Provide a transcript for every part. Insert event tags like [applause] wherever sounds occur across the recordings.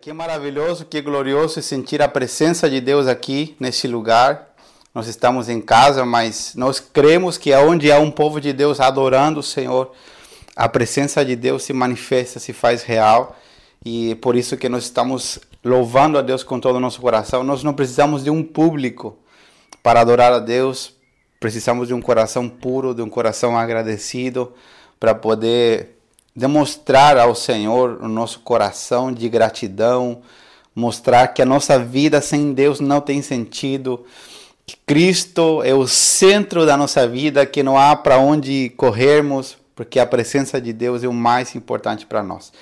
Que maravilhoso, que glorioso sentir a presença de Deus aqui neste lugar. Nós estamos em casa, mas nós cremos que aonde há um povo de Deus adorando o Senhor, a presença de Deus se manifesta, se faz real. E é por isso que nós estamos louvando a Deus com todo o nosso coração. Nós não precisamos de um público para adorar a Deus. Precisamos de um coração puro, de um coração agradecido para poder demonstrar ao Senhor o nosso coração de gratidão, mostrar que a nossa vida sem Deus não tem sentido, que Cristo é o centro da nossa vida, que não há para onde corrermos, porque a presença de Deus é o mais importante para nós.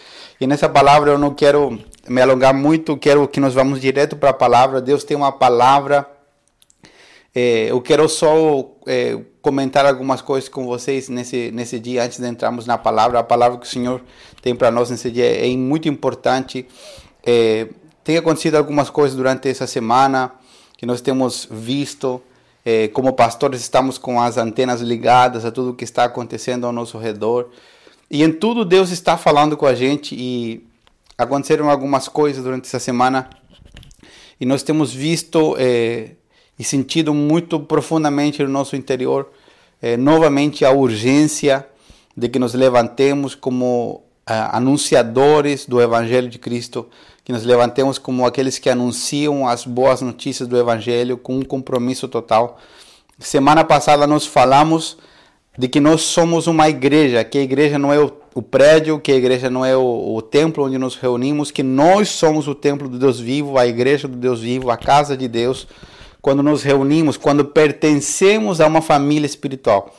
E nessa palavra eu não quero me alongar muito, quero que nós vamos direto para a palavra. Deus tem uma palavra. É, eu quero só é, comentar algumas coisas com vocês nesse, nesse dia, antes de entrarmos na palavra. A palavra que o Senhor tem para nós nesse dia é muito importante. É, tem acontecido algumas coisas durante essa semana que nós temos visto. Como pastores, estamos com as antenas ligadas a tudo que está acontecendo ao nosso redor. E em tudo Deus está falando com a gente e aconteceram algumas coisas durante essa semana e nós temos visto e sentido muito profundamente no nosso interior eh, novamente a urgência de que nos levantemos como eh, anunciadores do Evangelho de Cristo, que nos levantemos como aqueles que anunciam as boas notícias do Evangelho com um compromisso total. Semana passada nós falamos de que nós somos uma igreja, que a igreja não é o, o prédio, que a igreja não é o, o, templo onde nos reunimos, que nós somos o templo do Deus vivo, a igreja do Deus vivo, a casa de Deus quando nos reunimos, quando pertencemos a uma família espiritual.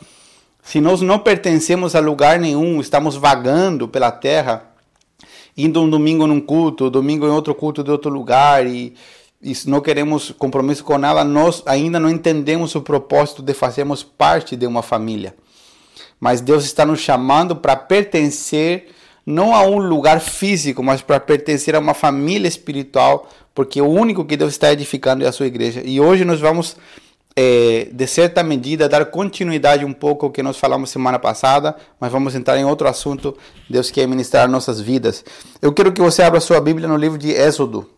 Se nós não pertencemos a lugar nenhum, estamos vagando pela terra, indo um domingo num culto, domingo em outro culto de outro lugar e, e não queremos compromisso com ela, nós ainda não entendemos o propósito de fazermos parte de uma família. Mas Deus está nos chamando para pertencer não a um lugar físico, mas para pertencer a uma família espiritual, porque o único que Deus está edificando é a sua igreja. E hoje nós vamos, é, de certa medida, dar continuidade um pouco ao que nós falamos semana passada, mas vamos entrar em outro assunto. Deus quer ministrar nossas vidas. Eu quero que você abra sua Bíblia no livro de Êxodo.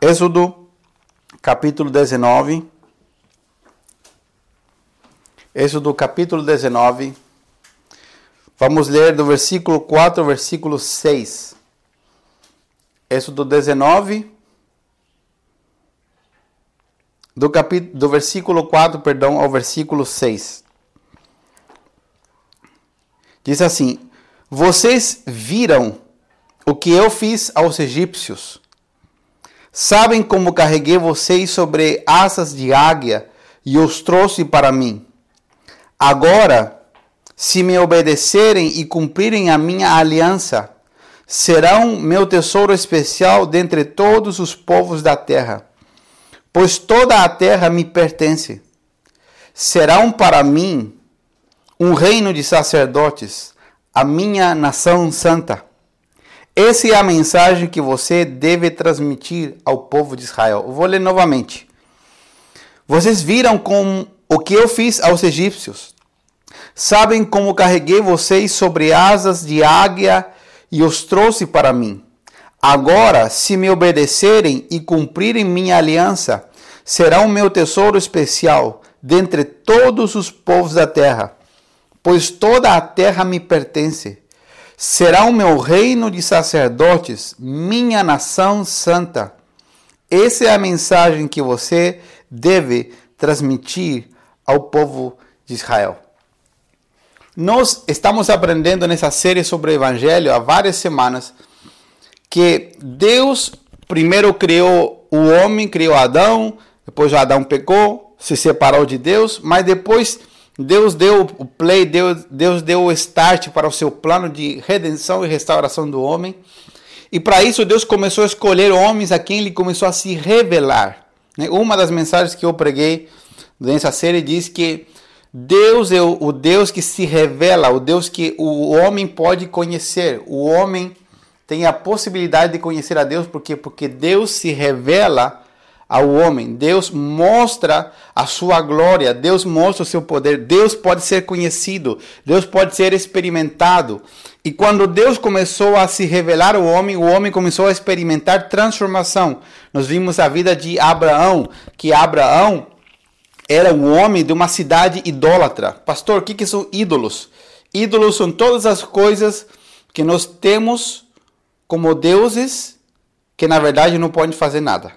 Êxodo, capítulo 19. Êxodo, capítulo 19. Vamos ler do versículo 4 ao versículo 6. Êxodo 19, do, capítulo, do versículo 4 perdão, ao versículo 6. Diz assim: Vocês viram o que eu fiz aos egípcios. Sabem como carreguei vocês sobre asas de águia e os trouxe para mim. Agora, se me obedecerem e cumprirem a minha aliança, serão meu tesouro especial dentre todos os povos da terra pois toda a terra me pertence. Serão para mim um reino de sacerdotes, a minha nação santa. Essa é a mensagem que você deve transmitir ao povo de Israel. Eu vou ler novamente. Vocês viram com o que eu fiz aos egípcios. Sabem como carreguei vocês sobre asas de águia e os trouxe para mim. Agora, se me obedecerem e cumprirem minha aliança, será o meu tesouro especial dentre todos os povos da terra, pois toda a terra me pertence. Será o meu reino de sacerdotes, minha nação santa. Essa é a mensagem que você deve transmitir ao povo de Israel. Nós estamos aprendendo nessa série sobre o Evangelho há várias semanas que Deus primeiro criou o homem, criou Adão, depois Adão pecou, se separou de Deus, mas depois Deus deu o play, Deus, Deus deu o start para o seu plano de redenção e restauração do homem. E para isso Deus começou a escolher homens a quem ele começou a se revelar. Né? Uma das mensagens que eu preguei nessa série diz que Deus é o Deus que se revela, o Deus que o homem pode conhecer. O homem tem a possibilidade de conhecer a Deus, porque porque Deus se revela ao homem. Deus mostra a sua glória, Deus mostra o seu poder. Deus pode ser conhecido, Deus pode ser experimentado. E quando Deus começou a se revelar ao homem, o homem começou a experimentar transformação. Nós vimos a vida de Abraão, que Abraão era um homem de uma cidade idólatra. Pastor, o que, que são ídolos? Ídolos são todas as coisas que nós temos como deuses que na verdade não podem fazer nada.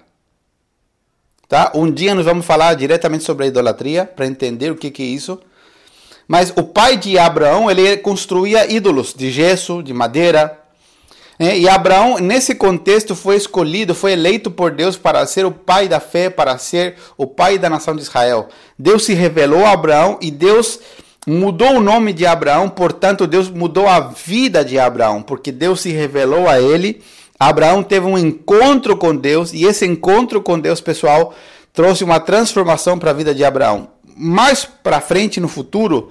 Tá? Um dia nós vamos falar diretamente sobre a idolatria para entender o que, que é isso. Mas o pai de Abraão, ele construía ídolos de gesso, de madeira. Né? E Abraão, nesse contexto, foi escolhido, foi eleito por Deus para ser o pai da fé, para ser o pai da nação de Israel. Deus se revelou a Abraão e Deus mudou o nome de Abraão, portanto, Deus mudou a vida de Abraão, porque Deus se revelou a ele. Abraão teve um encontro com Deus e esse encontro com Deus, pessoal, trouxe uma transformação para a vida de Abraão mais para frente no futuro,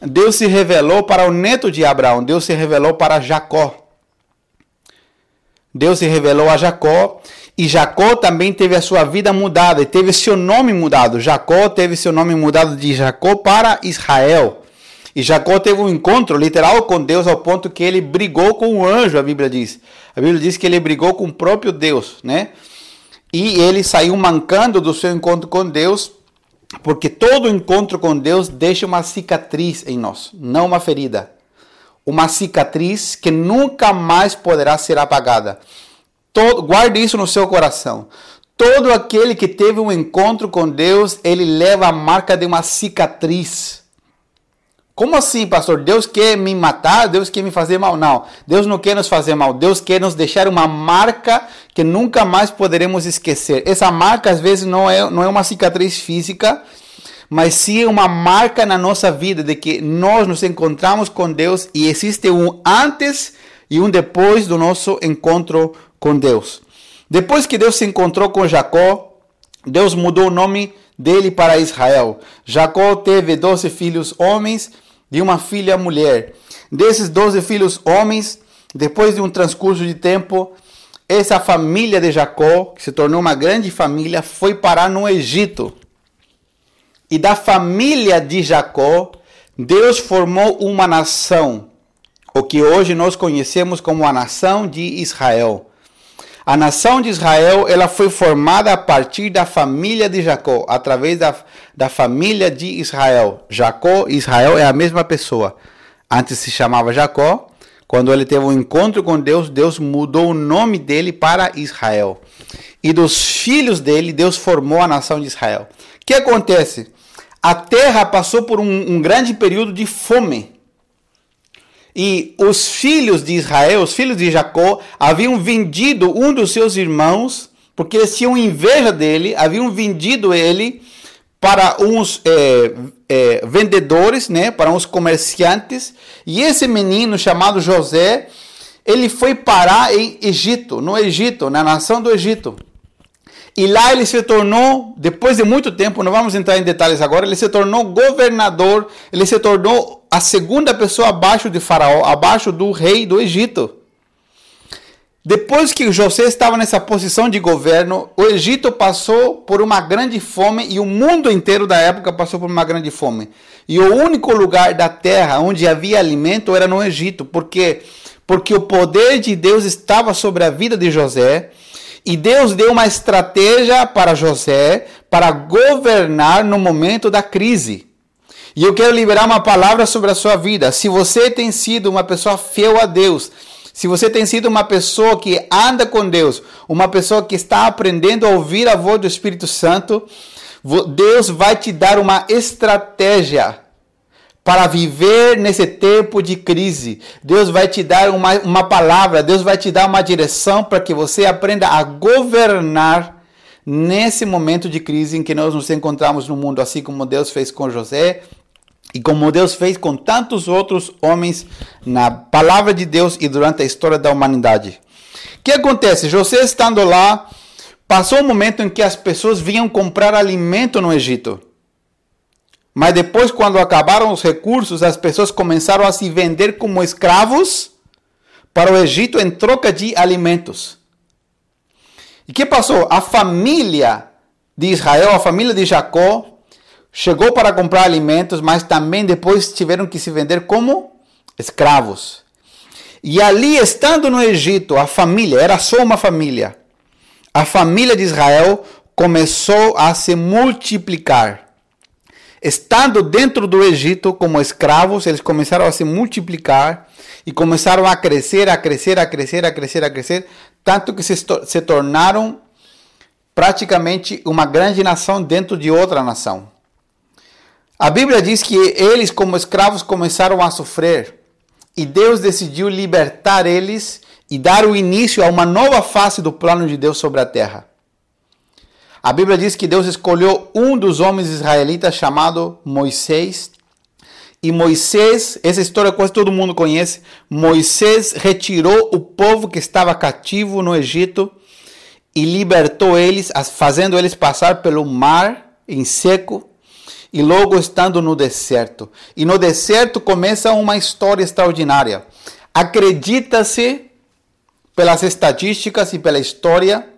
Deus se revelou para o neto de Abraão, Deus se revelou para Jacó. Deus se revelou a Jacó e Jacó também teve a sua vida mudada e teve seu nome mudado. Jacó teve seu nome mudado de Jacó para Israel. E Jacó teve um encontro literal com Deus ao ponto que ele brigou com o anjo, a Bíblia diz. A Bíblia diz que ele brigou com o próprio Deus, né? E ele saiu mancando do seu encontro com Deus porque todo encontro com Deus deixa uma cicatriz em nós, não uma ferida. Uma cicatriz que nunca mais poderá ser apagada. Todo, guarde isso no seu coração. Todo aquele que teve um encontro com Deus, ele leva a marca de uma cicatriz. Como assim, pastor? Deus quer me matar? Deus quer me fazer mal? Não. Deus não quer nos fazer mal. Deus quer nos deixar uma marca que nunca mais poderemos esquecer. Essa marca, às vezes, não é, não é uma cicatriz física, mas sim uma marca na nossa vida de que nós nos encontramos com Deus e existe um antes e um depois do nosso encontro com Deus. Depois que Deus se encontrou com Jacó, Deus mudou o nome dele para Israel. Jacó teve doze filhos homens de uma filha mulher. Desses doze filhos homens, depois de um transcurso de tempo, essa família de Jacó, que se tornou uma grande família, foi parar no Egito. E da família de Jacó, Deus formou uma nação, o que hoje nós conhecemos como a nação de Israel. A nação de Israel ela foi formada a partir da família de Jacó, através da, da família de Israel. Jacó e Israel é a mesma pessoa. Antes se chamava Jacó. Quando ele teve um encontro com Deus, Deus mudou o nome dele para Israel. E dos filhos dele, Deus formou a nação de Israel. O que acontece? A terra passou por um, um grande período de fome. E os filhos de Israel, os filhos de Jacó, haviam vendido um dos seus irmãos, porque eles tinham inveja dele, haviam vendido ele para uns é, é, vendedores, né, para uns comerciantes. E esse menino chamado José, ele foi parar em Egito, no Egito, na nação do Egito. E lá ele se tornou, depois de muito tempo, não vamos entrar em detalhes agora, ele se tornou governador, ele se tornou a segunda pessoa abaixo de Faraó, abaixo do rei do Egito. Depois que José estava nessa posição de governo, o Egito passou por uma grande fome e o mundo inteiro da época passou por uma grande fome. E o único lugar da terra onde havia alimento era no Egito, porque porque o poder de Deus estava sobre a vida de José e Deus deu uma estratégia para José para governar no momento da crise. E eu quero liberar uma palavra sobre a sua vida. Se você tem sido uma pessoa fiel a Deus, se você tem sido uma pessoa que anda com Deus, uma pessoa que está aprendendo a ouvir a voz do Espírito Santo, Deus vai te dar uma estratégia para viver nesse tempo de crise. Deus vai te dar uma, uma palavra, Deus vai te dar uma direção para que você aprenda a governar nesse momento de crise em que nós nos encontramos no mundo, assim como Deus fez com José e como Deus fez com tantos outros homens na palavra de Deus e durante a história da humanidade. O que acontece? José estando lá, passou um momento em que as pessoas vinham comprar alimento no Egito. Mas depois, quando acabaram os recursos, as pessoas começaram a se vender como escravos para o Egito em troca de alimentos. E que passou? A família de Israel, a família de Jacó, chegou para comprar alimentos, mas também depois tiveram que se vender como escravos. E ali, estando no Egito, a família, era só uma família, a família de Israel começou a se multiplicar. Estando dentro do Egito como escravos, eles começaram a se multiplicar e começaram a crescer, a crescer, a crescer, a crescer, a crescer, tanto que se, se tornaram praticamente uma grande nação dentro de outra nação. A Bíblia diz que eles, como escravos, começaram a sofrer e Deus decidiu libertar eles e dar o início a uma nova fase do plano de Deus sobre a terra. A Bíblia diz que Deus escolheu um dos homens israelitas chamado Moisés. E Moisés, essa história quase todo mundo conhece. Moisés retirou o povo que estava cativo no Egito e libertou eles, fazendo eles passar pelo mar em seco e logo estando no deserto. E no deserto começa uma história extraordinária. Acredita-se, pelas estatísticas e pela história,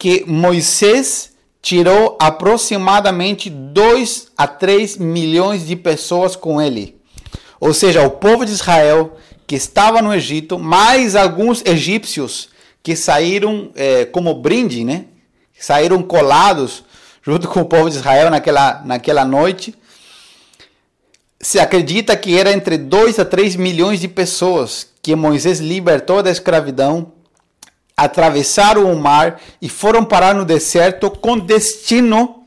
que Moisés tirou aproximadamente 2 a 3 milhões de pessoas com ele. Ou seja, o povo de Israel que estava no Egito, mais alguns egípcios que saíram é, como brinde, né? Saíram colados junto com o povo de Israel naquela, naquela noite. Se acredita que era entre 2 a 3 milhões de pessoas que Moisés libertou da escravidão atravessaram o mar e foram parar no deserto com destino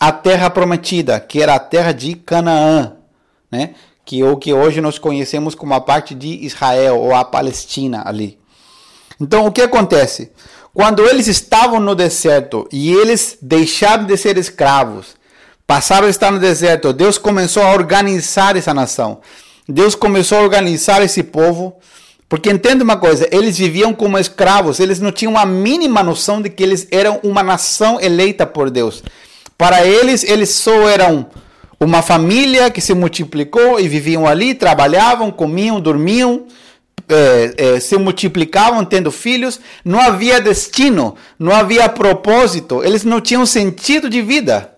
à terra prometida, que era a terra de Canaã, né? que é o que hoje nós conhecemos como a parte de Israel ou a Palestina ali. Então, o que acontece? Quando eles estavam no deserto e eles deixaram de ser escravos, passaram a estar no deserto, Deus começou a organizar essa nação. Deus começou a organizar esse povo porque entende uma coisa, eles viviam como escravos, eles não tinham a mínima noção de que eles eram uma nação eleita por Deus. Para eles, eles só eram uma família que se multiplicou e viviam ali, trabalhavam, comiam, dormiam, é, é, se multiplicavam tendo filhos. Não havia destino, não havia propósito, eles não tinham sentido de vida.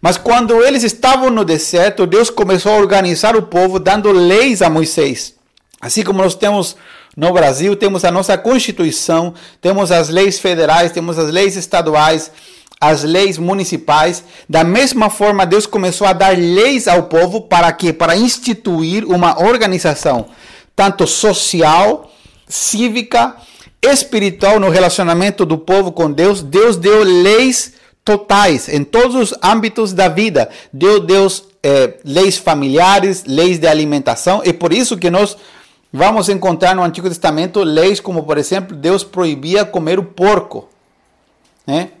Mas quando eles estavam no deserto, Deus começou a organizar o povo, dando leis a Moisés. Assim como nós temos no Brasil, temos a nossa Constituição, temos as leis federais, temos as leis estaduais, as leis municipais. Da mesma forma, Deus começou a dar leis ao povo para quê? Para instituir uma organização, tanto social, cívica, espiritual no relacionamento do povo com Deus. Deus deu leis totais em todos os âmbitos da vida. Deu Deus eh, leis familiares, leis de alimentação, e por isso que nós Vamos encontrar no Antigo Testamento leis como, por exemplo, Deus proibia comer o porco. Né?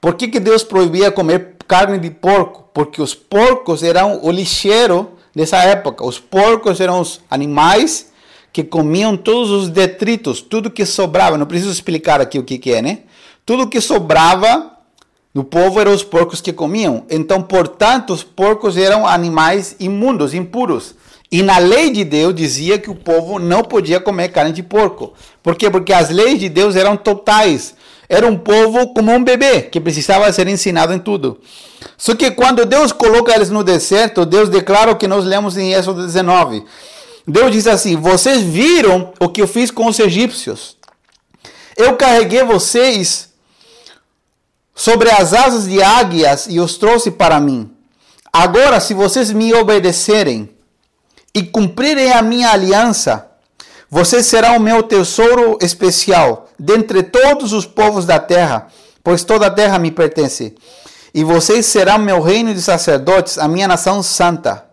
Por que, que Deus proibia comer carne de porco? Porque os porcos eram o lixeiro dessa época. Os porcos eram os animais que comiam todos os detritos, tudo que sobrava. Não preciso explicar aqui o que, que é, né? Tudo que sobrava do povo eram os porcos que comiam. Então, portanto, os porcos eram animais imundos, impuros. E na lei de Deus dizia que o povo não podia comer carne de porco. Por quê? Porque as leis de Deus eram totais. Era um povo como um bebê, que precisava ser ensinado em tudo. Só que quando Deus coloca eles no deserto, Deus declara o que nós lemos em Êxodo 19. Deus diz assim: Vocês viram o que eu fiz com os egípcios. Eu carreguei vocês sobre as asas de águias e os trouxe para mim. Agora, se vocês me obedecerem, e cumprirem a minha aliança, vocês serão o meu tesouro especial dentre todos os povos da terra, pois toda a terra me pertence. E vocês serão meu reino de sacerdotes, a minha nação santa.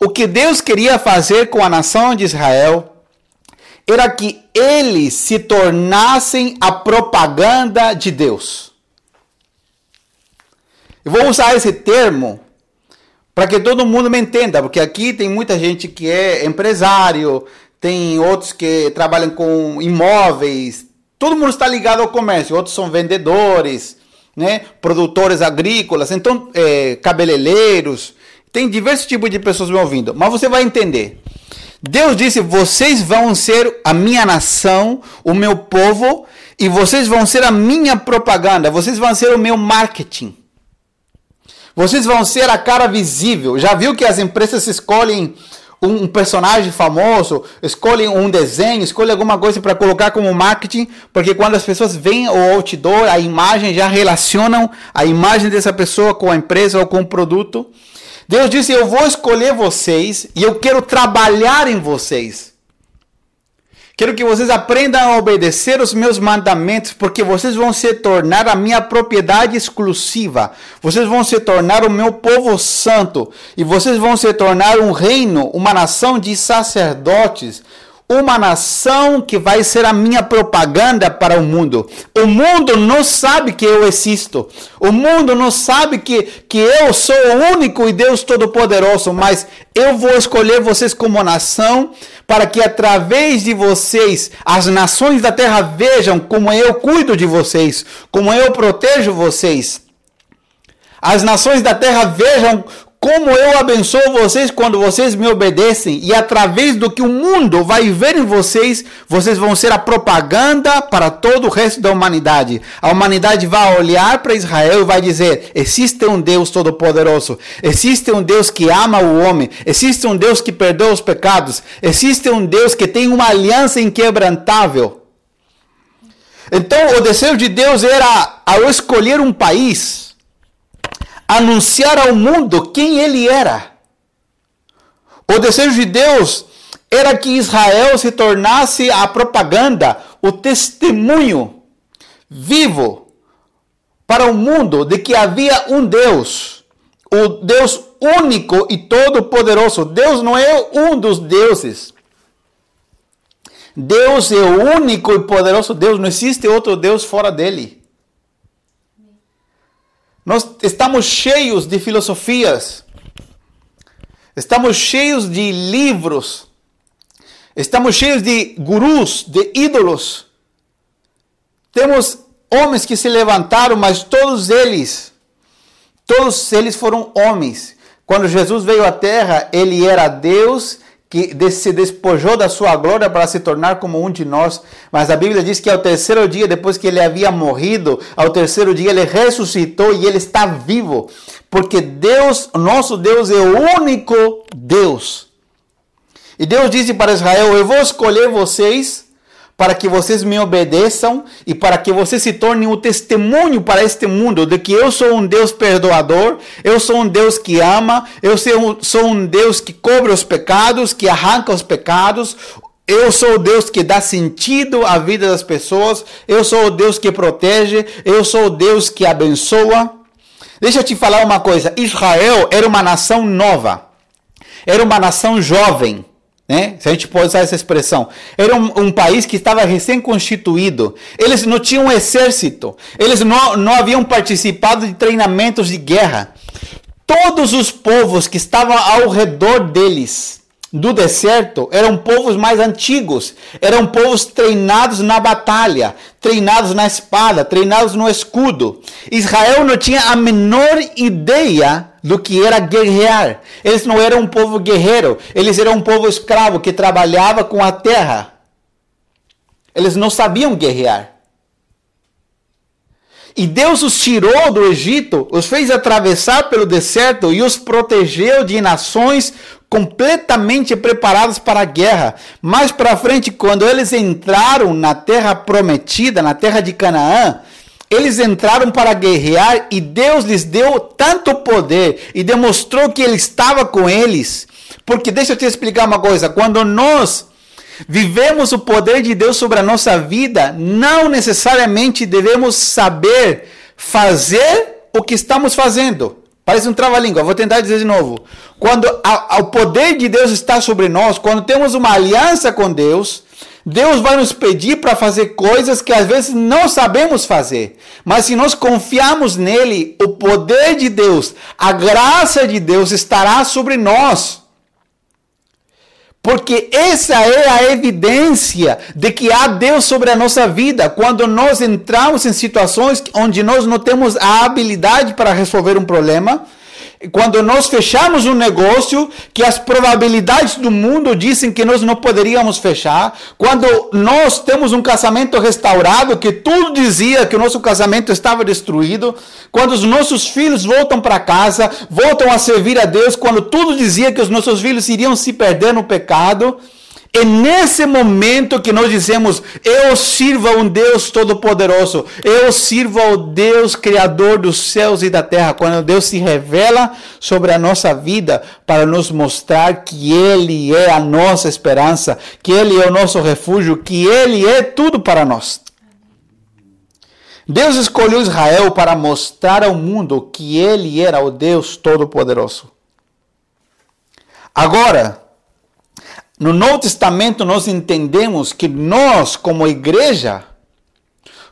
O que Deus queria fazer com a nação de Israel era que eles se tornassem a propaganda de Deus. Eu vou usar esse termo para que todo mundo me entenda, porque aqui tem muita gente que é empresário, tem outros que trabalham com imóveis, todo mundo está ligado ao comércio, outros são vendedores, né, produtores agrícolas, então é, cabeleireiros, tem diversos tipos de pessoas me ouvindo, mas você vai entender. Deus disse: vocês vão ser a minha nação, o meu povo, e vocês vão ser a minha propaganda, vocês vão ser o meu marketing. Vocês vão ser a cara visível. Já viu que as empresas escolhem um, personagem famoso, escolhe um desenho, escolhe alguma coisa para colocar como marketing, porque quando as pessoas veem o outdoor, a imagem já relacionam a imagem dessa pessoa com a empresa ou com o produto. Deus disse: Eu vou escolher vocês e eu quero trabalhar em vocês. Quero que vocês aprendam a obedecer os meus mandamentos, porque vocês vão se tornar a minha propriedade exclusiva. Vocês vão se tornar o meu povo santo. E vocês vão se tornar um reino, uma nação de sacerdotes uma nação que vai ser a minha propaganda para o mundo. O mundo não sabe que eu existo. O mundo não sabe que, que eu sou o único e Deus Todo-Poderoso, mas eu vou escolher vocês como nação para que através de vocês as nações da terra vejam como eu cuido de vocês, como eu protejo vocês. As nações da terra vejam como eu abençoo vocês quando vocês me obedecem, e através do que o mundo vai ver em vocês, vocês vão ser a propaganda para todo o resto da humanidade. A humanidade vai olhar para Israel e vai dizer: existe um Deus todo-poderoso, existe um Deus que ama o homem, existe um Deus que perdoa os pecados, existe um Deus que tem uma aliança inquebrantável. Então, o desejo de Deus era, ao escolher um país, anunciar ao mundo quem ele era. O desejo de Deus era que Israel se tornasse a propaganda, o testemunho vivo para o mundo de que havia um Deus, o Deus único e todo-poderoso. Deus não é um dos deuses. Deus é o único e poderoso Deus, não existe outro Deus fora dele. Nós estamos cheios de filosofias, estamos cheios de livros, estamos cheios de gurus, de ídolos. Temos homens que se levantaram, mas todos eles, todos eles foram homens. Quando Jesus veio à terra, ele era Deus que se despojou da sua glória para se tornar como um de nós. Mas a Bíblia diz que ao terceiro dia, depois que ele havia morrido, ao terceiro dia ele ressuscitou e ele está vivo. Porque Deus, nosso Deus, é o único Deus. E Deus disse para Israel: Eu vou escolher vocês para que vocês me obedeçam e para que vocês se tornem um testemunho para este mundo de que eu sou um Deus perdoador, eu sou um Deus que ama, eu sou um Deus que cobre os pecados, que arranca os pecados, eu sou o Deus que dá sentido à vida das pessoas, eu sou o Deus que protege, eu sou o Deus que abençoa. Deixa eu te falar uma coisa: Israel era uma nação nova, era uma nação jovem. Né? Se a gente pode usar essa expressão. Era um, um país que estava recém-constituído. Eles não tinham um exército. Eles não, não haviam participado de treinamentos de guerra. Todos os povos que estavam ao redor deles do deserto eram povos mais antigos, eram povos treinados na batalha, treinados na espada, treinados no escudo. Israel não tinha a menor ideia do que era guerrear. Eles não eram um povo guerreiro, eles eram um povo escravo que trabalhava com a terra. Eles não sabiam guerrear. E Deus os tirou do Egito, os fez atravessar pelo deserto e os protegeu de nações completamente preparadas para a guerra. Mais para frente, quando eles entraram na terra prometida, na terra de Canaã, eles entraram para guerrear e Deus lhes deu tanto poder e demonstrou que Ele estava com eles. Porque deixa eu te explicar uma coisa: quando nós vivemos o poder de Deus sobre a nossa vida, não necessariamente devemos saber fazer o que estamos fazendo. Parece um trava-língua, vou tentar dizer de novo. Quando a, a, o poder de Deus está sobre nós, quando temos uma aliança com Deus, Deus vai nos pedir para fazer coisas que às vezes não sabemos fazer. Mas se nós confiarmos nele, o poder de Deus, a graça de Deus estará sobre nós. Porque essa é a evidência de que há Deus sobre a nossa vida. Quando nós entramos em situações onde nós não temos a habilidade para resolver um problema, quando nós fechamos um negócio que as probabilidades do mundo dizem que nós não poderíamos fechar, quando nós temos um casamento restaurado que tudo dizia que o nosso casamento estava destruído, quando os nossos filhos voltam para casa, voltam a servir a Deus, quando tudo dizia que os nossos filhos iriam se perder no pecado, é nesse momento que nós dizemos: Eu sirvo a um Deus Todo-Poderoso, eu sirvo ao Deus Criador dos céus e da terra. Quando Deus se revela sobre a nossa vida para nos mostrar que Ele é a nossa esperança, que Ele é o nosso refúgio, que Ele é tudo para nós. Deus escolheu Israel para mostrar ao mundo que Ele era o Deus Todo-Poderoso. Agora, no Novo Testamento nós entendemos que nós, como igreja,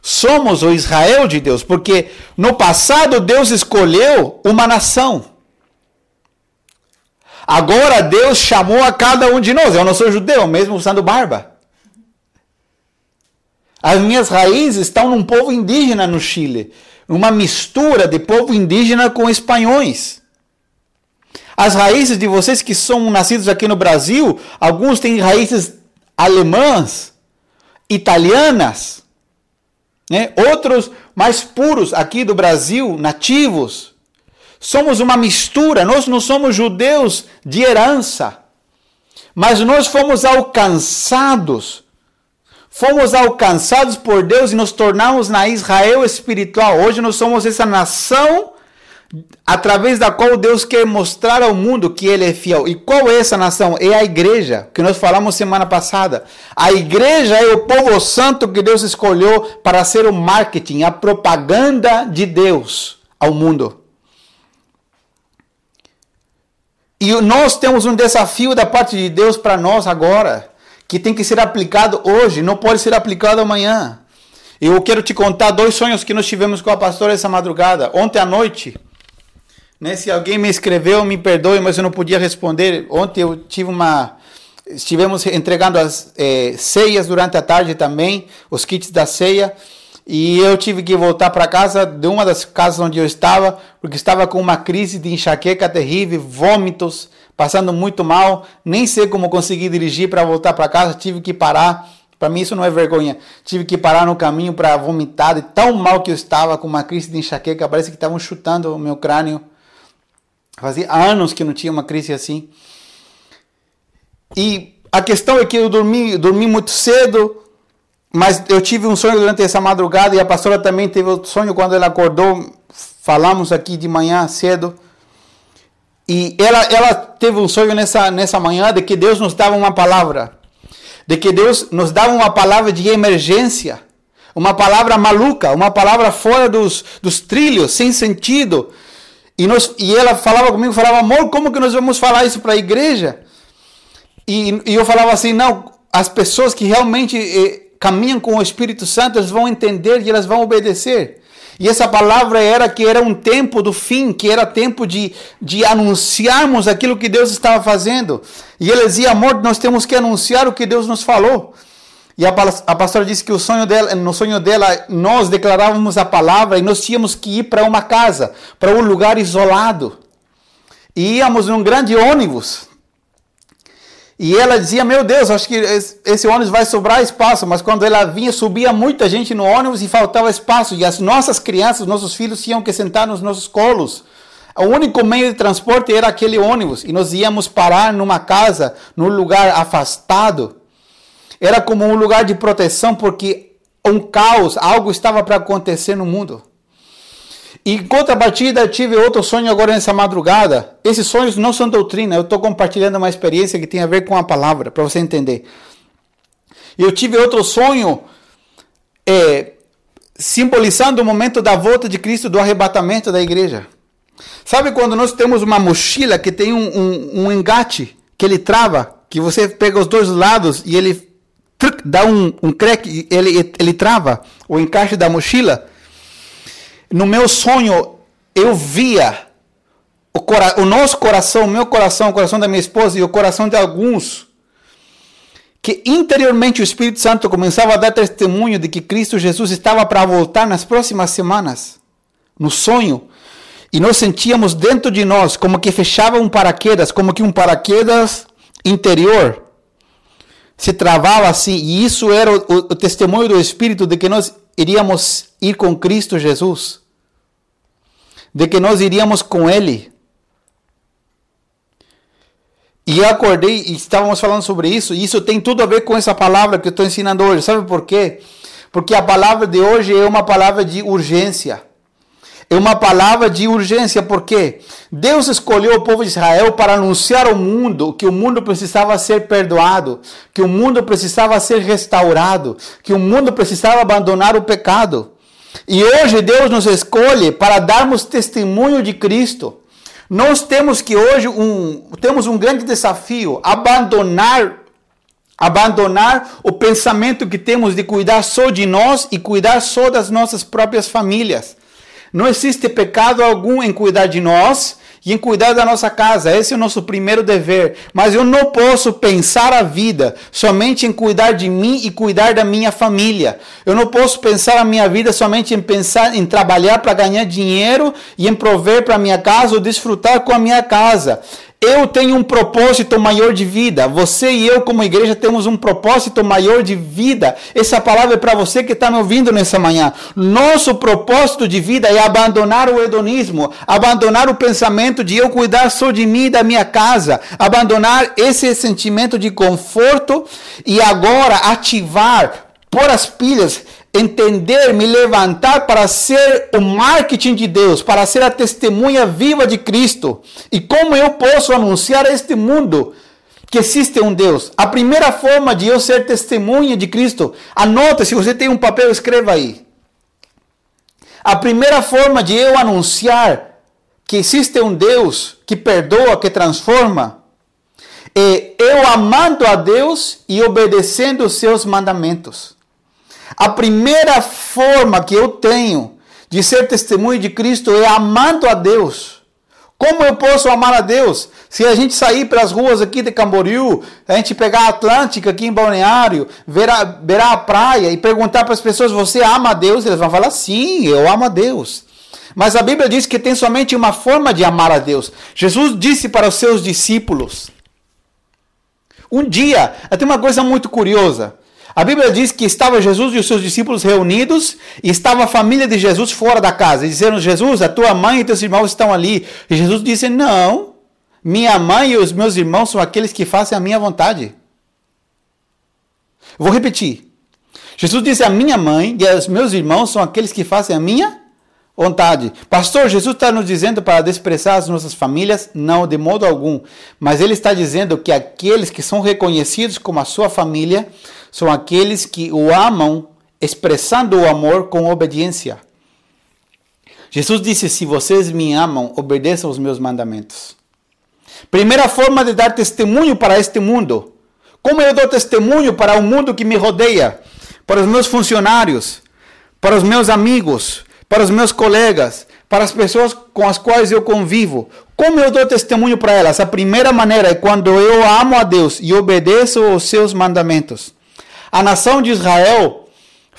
somos o Israel de Deus, porque no passado Deus escolheu uma nação. Agora Deus chamou a cada um de nós. Eu não sou judeu, mesmo usando barba. As minhas raízes estão num povo indígena no Chile, uma mistura de povo indígena com espanhóis. As raízes de vocês que são nascidos aqui no Brasil, alguns têm raízes alemãs, italianas, né? outros mais puros aqui do Brasil, nativos. Somos uma mistura, nós não somos judeus de herança, mas nós fomos alcançados. Fomos alcançados por Deus e nos tornamos na Israel espiritual. Hoje nós somos essa nação através da qual Deus quer mostrar ao mundo que Ele é fiel. E qual é essa nação? É a igreja, que nós falamos semana passada. A igreja é o povo santo que Deus escolheu para ser o marketing, a propaganda de Deus ao mundo. E nós temos um desafio da parte de Deus para nós agora, que tem que ser aplicado hoje, não pode ser aplicado amanhã. Eu quero te contar dois sonhos que nós tivemos com a pastora essa madrugada. Ontem à noite, né? Se alguém me escreveu, me perdoe, mas eu não podia responder. Ontem eu tive uma. Estivemos entregando as é, ceias durante a tarde também, os kits da ceia. E eu tive que voltar para casa de uma das casas onde eu estava, porque estava com uma crise de enxaqueca terrível, vômitos, passando muito mal. Nem sei como consegui dirigir para voltar para casa, tive que parar. Para mim isso não é vergonha. Tive que parar no caminho para vomitar, de tão mal que eu estava com uma crise de enxaqueca, parece que estavam chutando o meu crânio. Fazia anos que não tinha uma crise assim. E a questão é que eu dormi, dormi muito cedo, mas eu tive um sonho durante essa madrugada e a pastora também teve outro sonho quando ela acordou. Falamos aqui de manhã cedo. E ela, ela teve um sonho nessa, nessa manhã de que Deus nos dava uma palavra. De que Deus nos dava uma palavra de emergência. Uma palavra maluca, uma palavra fora dos, dos trilhos, sem sentido e, nós, e ela falava comigo, falava, amor, como que nós vamos falar isso para a igreja? E, e, eu falava assim, não, as pessoas que realmente eh, caminham com o Espírito Santo, elas vão entender e elas vão obedecer. E essa palavra era que era um tempo do fim, que era tempo de, de anunciarmos aquilo que Deus estava fazendo. E ele dizia, amor, nós temos que anunciar o que Deus nos falou. E a, a pastora disse que sonho dela, no sonho dela, nós declarávamos a palavra e nós tínhamos que ir para uma casa, para um lugar isolado. E íamos num grande ônibus. E ela dizia: Meu Deus, acho que esse ônibus vai sobrar espaço. Mas quando ela vinha, subia muita gente no ônibus e faltava espaço. E as nossas crianças, nossos filhos tinham que sentar nos nossos colos. O único meio de transporte era aquele ônibus. E nós íamos parar numa casa, num lugar afastado. Era como um lugar de proteção porque um caos, algo estava para acontecer no mundo. E em contrapartida, tive outro sonho agora nessa madrugada. Esses sonhos não são doutrina, eu estou compartilhando uma experiência que tem a ver com a palavra, para você entender. Eu tive outro sonho é, simbolizando o momento da volta de Cristo, do arrebatamento da igreja. Sabe quando nós temos uma mochila que tem um, um, um engate que ele trava, que você pega os dois lados e ele dá um, um crack, ele, ele trava o encaixe da mochila. No meu sonho, eu via o, cora o nosso coração, o meu coração, o coração da minha esposa e o coração de alguns, que interiormente o Espírito Santo começava a dar testemunho de que Cristo Jesus estava para voltar nas próximas semanas, no sonho. E nós sentíamos dentro de nós como que fechava um paraquedas, como que um paraquedas interior se travava assim. E isso era o, o, o testemunho do Espírito de que nós iríamos ir com Cristo Jesus, de que nós iríamos com Ele. E eu acordei e estávamos falando sobre isso, e isso tem tudo a ver com essa palavra que eu estou ensinando hoje. Sabe por quê? Porque a palavra de hoje é uma palavra de urgência. É uma palavra de urgência, porque Deus escolheu o povo de Israel para anunciar ao mundo que o mundo precisava ser perdoado, que o mundo precisava ser restaurado, que o mundo precisava abandonar o pecado. E hoje Deus nos escolhe para darmos testemunho de Cristo. Nós temos que hoje um, temos um grande desafio, abandonar abandonar o pensamento que temos de cuidar só de nós e cuidar só das nossas próprias famílias. Não existe pecado algum em cuidar de nós e em cuidar da nossa casa. Esse é o nosso primeiro dever. Mas eu não posso pensar a vida somente em cuidar de mim e cuidar da minha família. Eu não posso pensar a minha vida somente em pensar em trabalhar para ganhar dinheiro e em prover para minha casa ou desfrutar com a minha casa. Eu tenho um propósito maior de vida. Você e eu, como igreja, temos um propósito maior de vida. Essa palavra é para você que está me ouvindo nessa manhã. Nosso propósito de vida é abandonar o hedonismo, abandonar o pensamento de eu cuidar só de mim e da minha casa, abandonar esse sentimento de conforto e agora ativar, pôr as pilhas entender, me levantar para ser o marketing de Deus, para ser a testemunha viva de Cristo. E como eu posso anunciar a este mundo que existe um Deus? A primeira forma de eu ser testemunha de Cristo, anota, se você tem um papel, escreva aí. A primeira forma de eu anunciar que existe um Deus que perdoa, que transforma, é eu amando a Deus e obedecendo os seus mandamentos. A primeira forma que eu tenho de ser testemunho de Cristo é amando a Deus. Como eu posso amar a Deus? Se a gente sair pelas ruas aqui de Camboriú, a gente pegar a Atlântica aqui em Balneário, ver a, ver a praia e perguntar para as pessoas: Você ama a Deus? Eles vão falar: Sim, eu amo a Deus. Mas a Bíblia diz que tem somente uma forma de amar a Deus. Jesus disse para os seus discípulos: Um dia, tem uma coisa muito curiosa. A Bíblia diz que estava Jesus e os seus discípulos reunidos e estava a família de Jesus fora da casa. E disseram: Jesus, a tua mãe e teus irmãos estão ali. E Jesus disse: Não, minha mãe e os meus irmãos são aqueles que fazem a minha vontade. Vou repetir. Jesus disse: A minha mãe e os meus irmãos são aqueles que fazem a minha vontade. Pastor, Jesus está nos dizendo para desprezar as nossas famílias? Não, de modo algum. Mas ele está dizendo que aqueles que são reconhecidos como a sua família são aqueles que o amam, expressando o amor com obediência. Jesus disse: Se vocês me amam, obedeçam os meus mandamentos. Primeira forma de dar testemunho para este mundo. Como eu dou testemunho para o mundo que me rodeia? Para os meus funcionários, para os meus amigos, para os meus colegas, para as pessoas com as quais eu convivo. Como eu dou testemunho para elas? A primeira maneira é quando eu amo a Deus e obedeço os seus mandamentos. A nação de Israel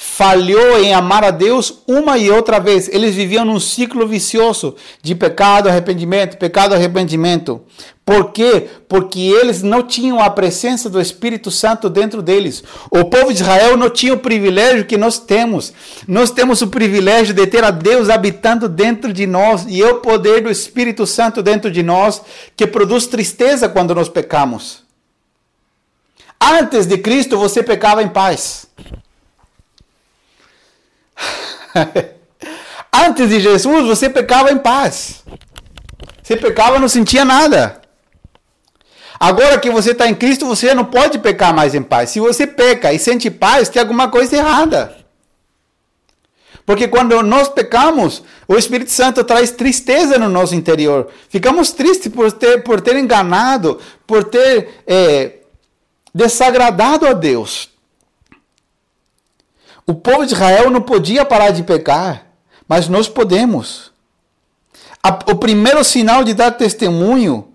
falhou em amar a Deus uma e outra vez. Eles viviam num ciclo vicioso de pecado, arrependimento, pecado, arrependimento. Por quê? Porque eles não tinham a presença do Espírito Santo dentro deles. O povo de Israel não tinha o privilégio que nós temos. Nós temos o privilégio de ter a Deus habitando dentro de nós e o poder do Espírito Santo dentro de nós que produz tristeza quando nós pecamos. Antes de Cristo você pecava em paz. [laughs] Antes de Jesus você pecava em paz. Você pecava não sentia nada. Agora que você está em Cristo, você não pode pecar mais em paz. Se você peca e sente paz, tem alguma coisa errada. Porque quando nós pecamos, o Espírito Santo traz tristeza no nosso interior. Ficamos tristes por ter, por ter enganado, por ter é, desagradado a Deus. O povo de Israel não podia parar de pecar, mas nós podemos. o primeiro sinal de dar testemunho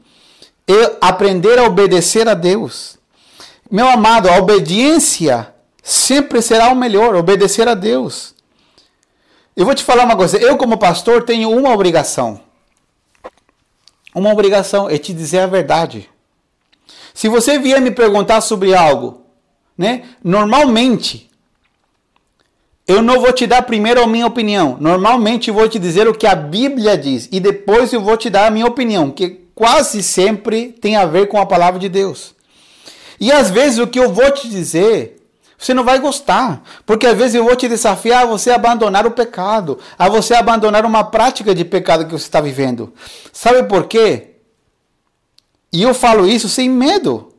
é aprender a obedecer a Deus. Meu amado, a obediência sempre será o melhor, obedecer a Deus. Eu vou te falar uma coisa, eu como pastor tenho uma obrigação. uma obrigação, é te dizer a verdade. Se você vier me perguntar sobre algo, né? Normalmente, eu não vou te dar primeiro a minha opinião. Normalmente eu vou te dizer o que a Bíblia diz e depois eu vou te dar a minha opinião, que quase sempre tem a ver com a palavra de Deus. E às vezes o que eu vou te dizer, você não vai gostar, porque às vezes eu vou te desafiar a você abandonar o pecado, a você abandonar uma prática de pecado que você está vivendo. Sabe por quê? E eu falo isso sem medo.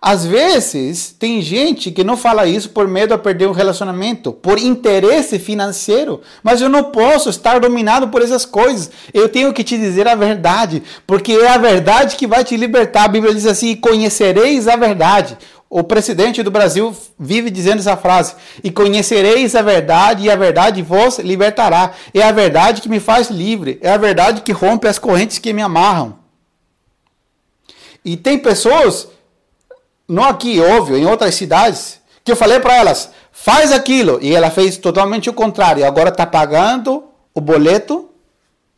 Às vezes, tem gente que não fala isso por medo a perder um relacionamento, por interesse financeiro. Mas eu não posso estar dominado por essas coisas. Eu tenho que te dizer a verdade, porque é a verdade que vai te libertar. A Bíblia diz assim: conhecereis a verdade. O presidente do Brasil vive dizendo essa frase: e conhecereis a verdade, e a verdade vos libertará. É a verdade que me faz livre, é a verdade que rompe as correntes que me amarram. E tem pessoas não aqui, óbvio, em outras cidades, que eu falei para elas, faz aquilo, e ela fez totalmente o contrário, agora está pagando o boleto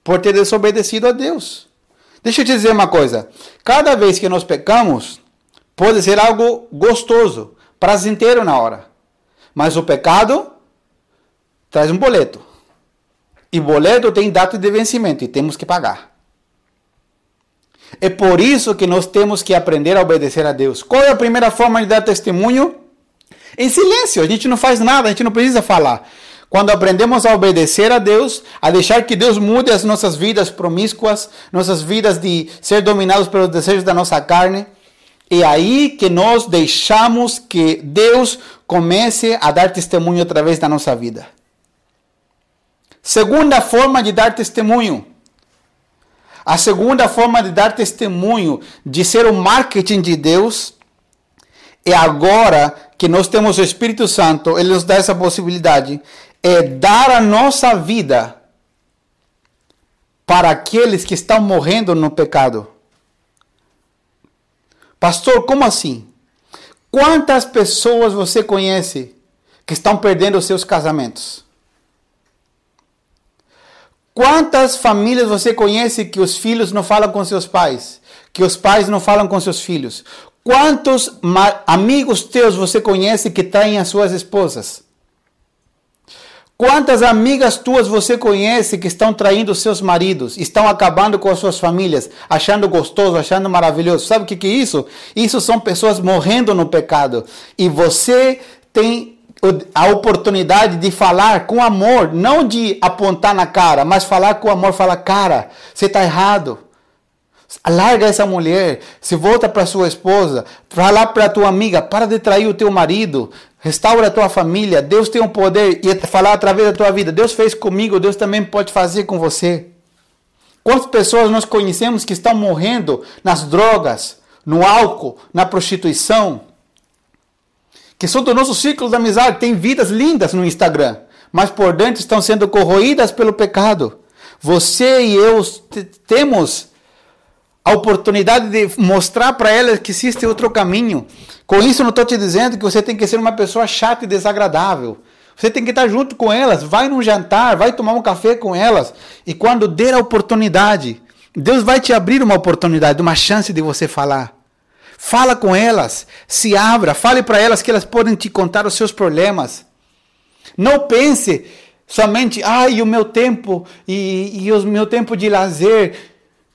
por ter desobedecido a Deus. Deixa eu te dizer uma coisa, cada vez que nós pecamos, pode ser algo gostoso, prazenteiro na hora, mas o pecado traz um boleto. E boleto tem data de vencimento e temos que pagar. É por isso que nós temos que aprender a obedecer a Deus. Qual é a primeira forma de dar testemunho? Em silêncio, a gente não faz nada, a gente não precisa falar. Quando aprendemos a obedecer a Deus, a deixar que Deus mude as nossas vidas promíscuas, nossas vidas de ser dominados pelos desejos da nossa carne, é aí que nós deixamos que Deus comece a dar testemunho através da nossa vida. Segunda forma de dar testemunho a segunda forma de dar testemunho, de ser o marketing de Deus, é agora que nós temos o Espírito Santo, ele nos dá essa possibilidade, é dar a nossa vida para aqueles que estão morrendo no pecado. Pastor, como assim? Quantas pessoas você conhece que estão perdendo seus casamentos? Quantas famílias você conhece que os filhos não falam com seus pais? Que os pais não falam com seus filhos? Quantos amigos teus você conhece que traem as suas esposas? Quantas amigas tuas você conhece que estão traindo seus maridos, estão acabando com as suas famílias, achando gostoso, achando maravilhoso? Sabe o que, que é isso? Isso são pessoas morrendo no pecado. E você tem a oportunidade de falar com amor, não de apontar na cara, mas falar com amor, falar, cara, você está errado. Larga essa mulher, se volta para sua esposa, falar para tua amiga, para de trair o teu marido, restaura a tua família. Deus tem um poder e falar através da tua vida. Deus fez comigo, Deus também pode fazer com você. Quantas pessoas nós conhecemos que estão morrendo nas drogas, no álcool, na prostituição? Que são do nosso círculo de amizade, têm vidas lindas no Instagram, mas por dentro estão sendo corroídas pelo pecado. Você e eu temos a oportunidade de mostrar para elas que existe outro caminho. Com isso, não estou te dizendo que você tem que ser uma pessoa chata e desagradável. Você tem que estar junto com elas, vai num jantar, vai tomar um café com elas. E quando der a oportunidade, Deus vai te abrir uma oportunidade, uma chance de você falar. Fala com elas, se abra, fale para elas que elas podem te contar os seus problemas. Não pense somente, ai, o meu tempo e, e o meu tempo de lazer.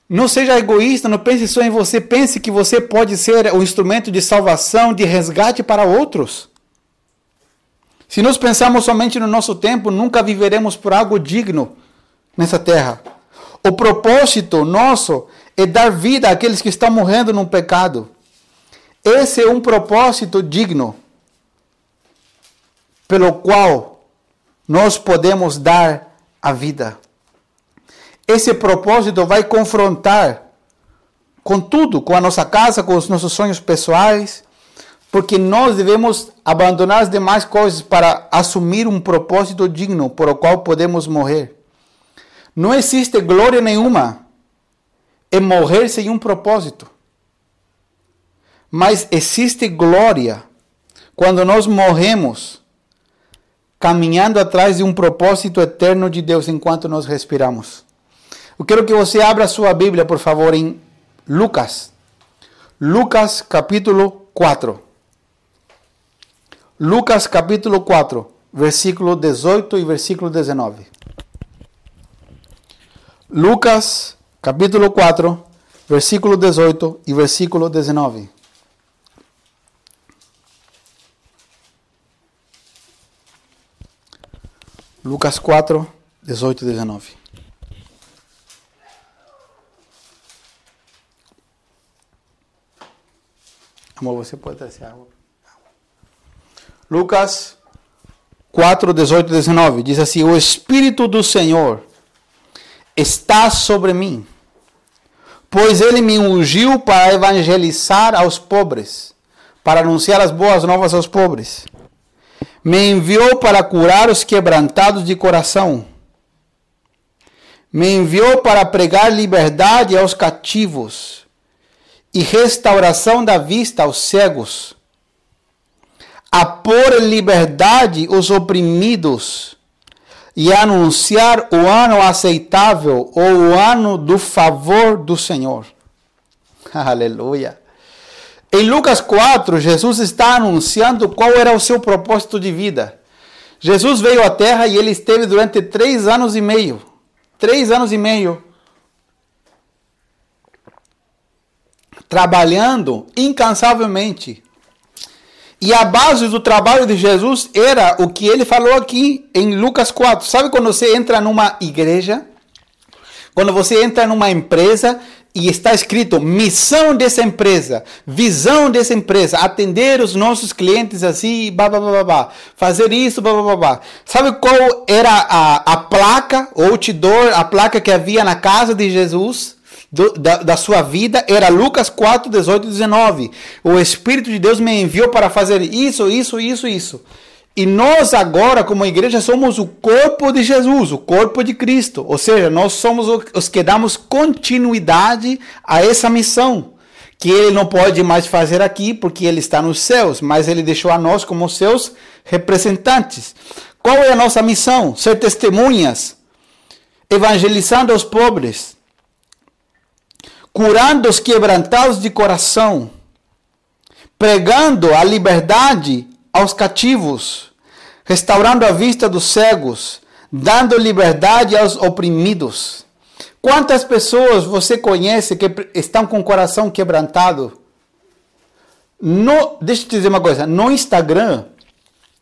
Não seja egoísta, não pense só em você, pense que você pode ser o instrumento de salvação, de resgate para outros. Se nós pensarmos somente no nosso tempo, nunca viveremos por algo digno nessa terra. O propósito nosso é dar vida àqueles que estão morrendo no pecado. Esse é um propósito digno pelo qual nós podemos dar a vida. Esse propósito vai confrontar com tudo, com a nossa casa, com os nossos sonhos pessoais, porque nós devemos abandonar as demais coisas para assumir um propósito digno por o qual podemos morrer. Não existe glória nenhuma em morrer sem um propósito. Mas existe glória quando nós morremos caminhando atrás de um propósito eterno de Deus enquanto nós respiramos. Eu quero que você abra sua Bíblia, por favor, em Lucas. Lucas capítulo 4. Lucas capítulo 4, versículo 18 e versículo 19. Lucas capítulo 4, versículo 18 e versículo 19. Lucas 4, 18 e 19. Amor, você pode trazer água? Lucas 4, 18 e 19 diz assim: O Espírito do Senhor está sobre mim, pois ele me ungiu para evangelizar aos pobres, para anunciar as boas novas aos pobres. Me enviou para curar os quebrantados de coração. Me enviou para pregar liberdade aos cativos e restauração da vista aos cegos, a pôr em liberdade os oprimidos e anunciar o ano aceitável ou o ano do favor do Senhor. [laughs] Aleluia. Em Lucas 4, Jesus está anunciando qual era o seu propósito de vida. Jesus veio à Terra e ele esteve durante três anos e meio. Três anos e meio trabalhando incansavelmente. E a base do trabalho de Jesus era o que ele falou aqui em Lucas 4. Sabe quando você entra numa igreja? Quando você entra numa empresa e está escrito missão dessa empresa, visão dessa empresa, atender os nossos clientes assim, blá, fazer isso, blá. Sabe qual era a, a placa, outdoor, a placa que havia na casa de Jesus? do, da, da sua vida era Lucas 4, 18 e 19. O Espírito de Deus me enviou para fazer isso, isso, isso, isso. E nós agora, como igreja, somos o corpo de Jesus, o corpo de Cristo. Ou seja, nós somos os que damos continuidade a essa missão. Que ele não pode mais fazer aqui porque ele está nos céus, mas ele deixou a nós como seus representantes. Qual é a nossa missão? Ser testemunhas, evangelizando os pobres, curando os quebrantados de coração, pregando a liberdade aos cativos, restaurando a vista dos cegos, dando liberdade aos oprimidos. Quantas pessoas você conhece que estão com o coração quebrantado? No, deixa eu te dizer uma coisa: no Instagram,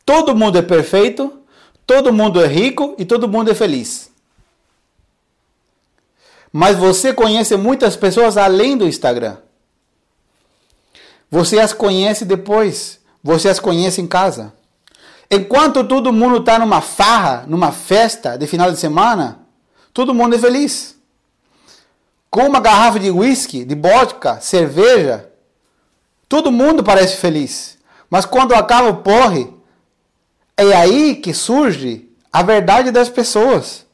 todo mundo é perfeito, todo mundo é rico e todo mundo é feliz. Mas você conhece muitas pessoas além do Instagram. Você as conhece depois. Você as conhece em casa. Enquanto todo mundo está numa farra, numa festa de final de semana, todo mundo é feliz. Com uma garrafa de whisky, de vodka, cerveja, todo mundo parece feliz. Mas quando acaba o porre, é aí que surge a verdade das pessoas.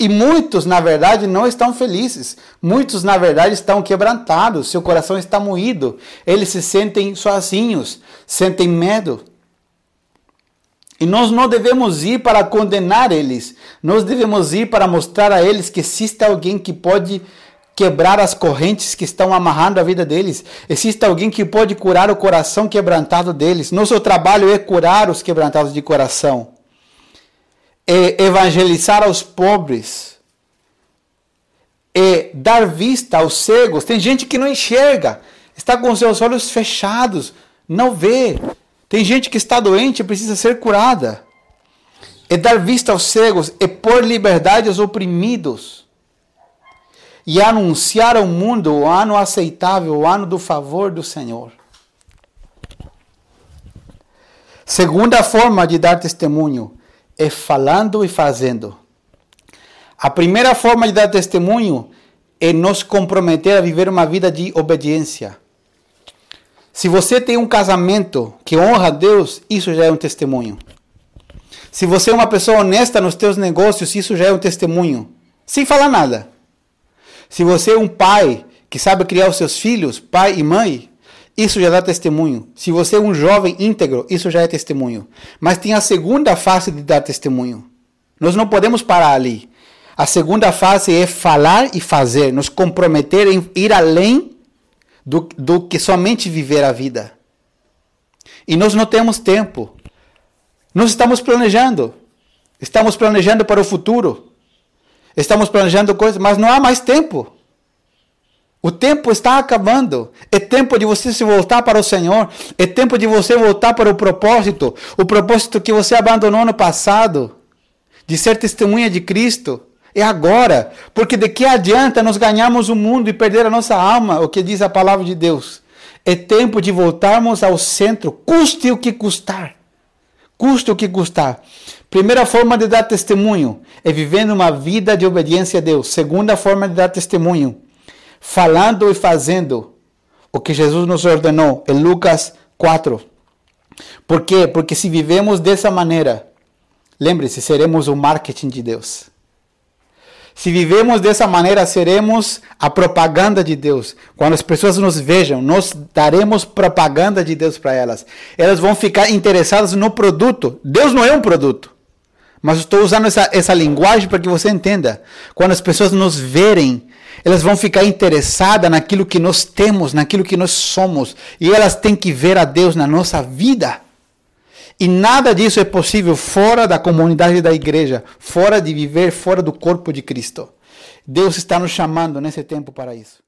E muitos, na verdade, não estão felizes. Muitos, na verdade, estão quebrantados. Seu coração está moído. Eles se sentem sozinhos, sentem medo. E nós não devemos ir para condenar eles. Nós devemos ir para mostrar a eles que existe alguém que pode quebrar as correntes que estão amarrando a vida deles. Existe alguém que pode curar o coração quebrantado deles. Nosso trabalho é curar os quebrantados de coração é evangelizar aos pobres, é dar vista aos cegos. Tem gente que não enxerga, está com seus olhos fechados, não vê. Tem gente que está doente e precisa ser curada. É dar vista aos cegos, é pôr liberdade aos oprimidos. E anunciar ao mundo o ano aceitável, o ano do favor do Senhor. Segunda forma de dar testemunho é falando e fazendo. A primeira forma de dar testemunho é nos comprometer a viver uma vida de obediência. Se você tem um casamento que honra a Deus, isso já é um testemunho. Se você é uma pessoa honesta nos teus negócios, isso já é um testemunho. Sem falar nada. Se você é um pai que sabe criar os seus filhos, pai e mãe, isso já dá testemunho. Se você é um jovem íntegro, isso já é testemunho. Mas tem a segunda face de dar testemunho. Nós não podemos parar ali. A segunda fase é falar e fazer, nos comprometer em ir além do, do que somente viver a vida. E nós não temos tempo. Nós estamos planejando. Estamos planejando para o futuro. Estamos planejando coisas, mas não há mais tempo. O tempo está acabando. É tempo de você se voltar para o Senhor. É tempo de você voltar para o propósito. O propósito que você abandonou no passado. De ser testemunha de Cristo. É agora. Porque de que adianta nós ganharmos o mundo e perder a nossa alma? O que diz a palavra de Deus. É tempo de voltarmos ao centro. Custe o que custar. Custe o que custar. Primeira forma de dar testemunho é vivendo uma vida de obediência a Deus. Segunda forma de dar testemunho falando e fazendo o que Jesus nos ordenou em Lucas 4. Por quê? Porque se vivemos dessa maneira, lembre-se, seremos o marketing de Deus. Se vivemos dessa maneira, seremos a propaganda de Deus. Quando as pessoas nos vejam, nós daremos propaganda de Deus para elas. Elas vão ficar interessadas no produto. Deus não é um produto. Mas estou usando essa, essa linguagem para que você entenda. Quando as pessoas nos verem, elas vão ficar interessadas naquilo que nós temos, naquilo que nós somos. E elas têm que ver a Deus na nossa vida. E nada disso é possível fora da comunidade da igreja, fora de viver fora do corpo de Cristo. Deus está nos chamando nesse tempo para isso.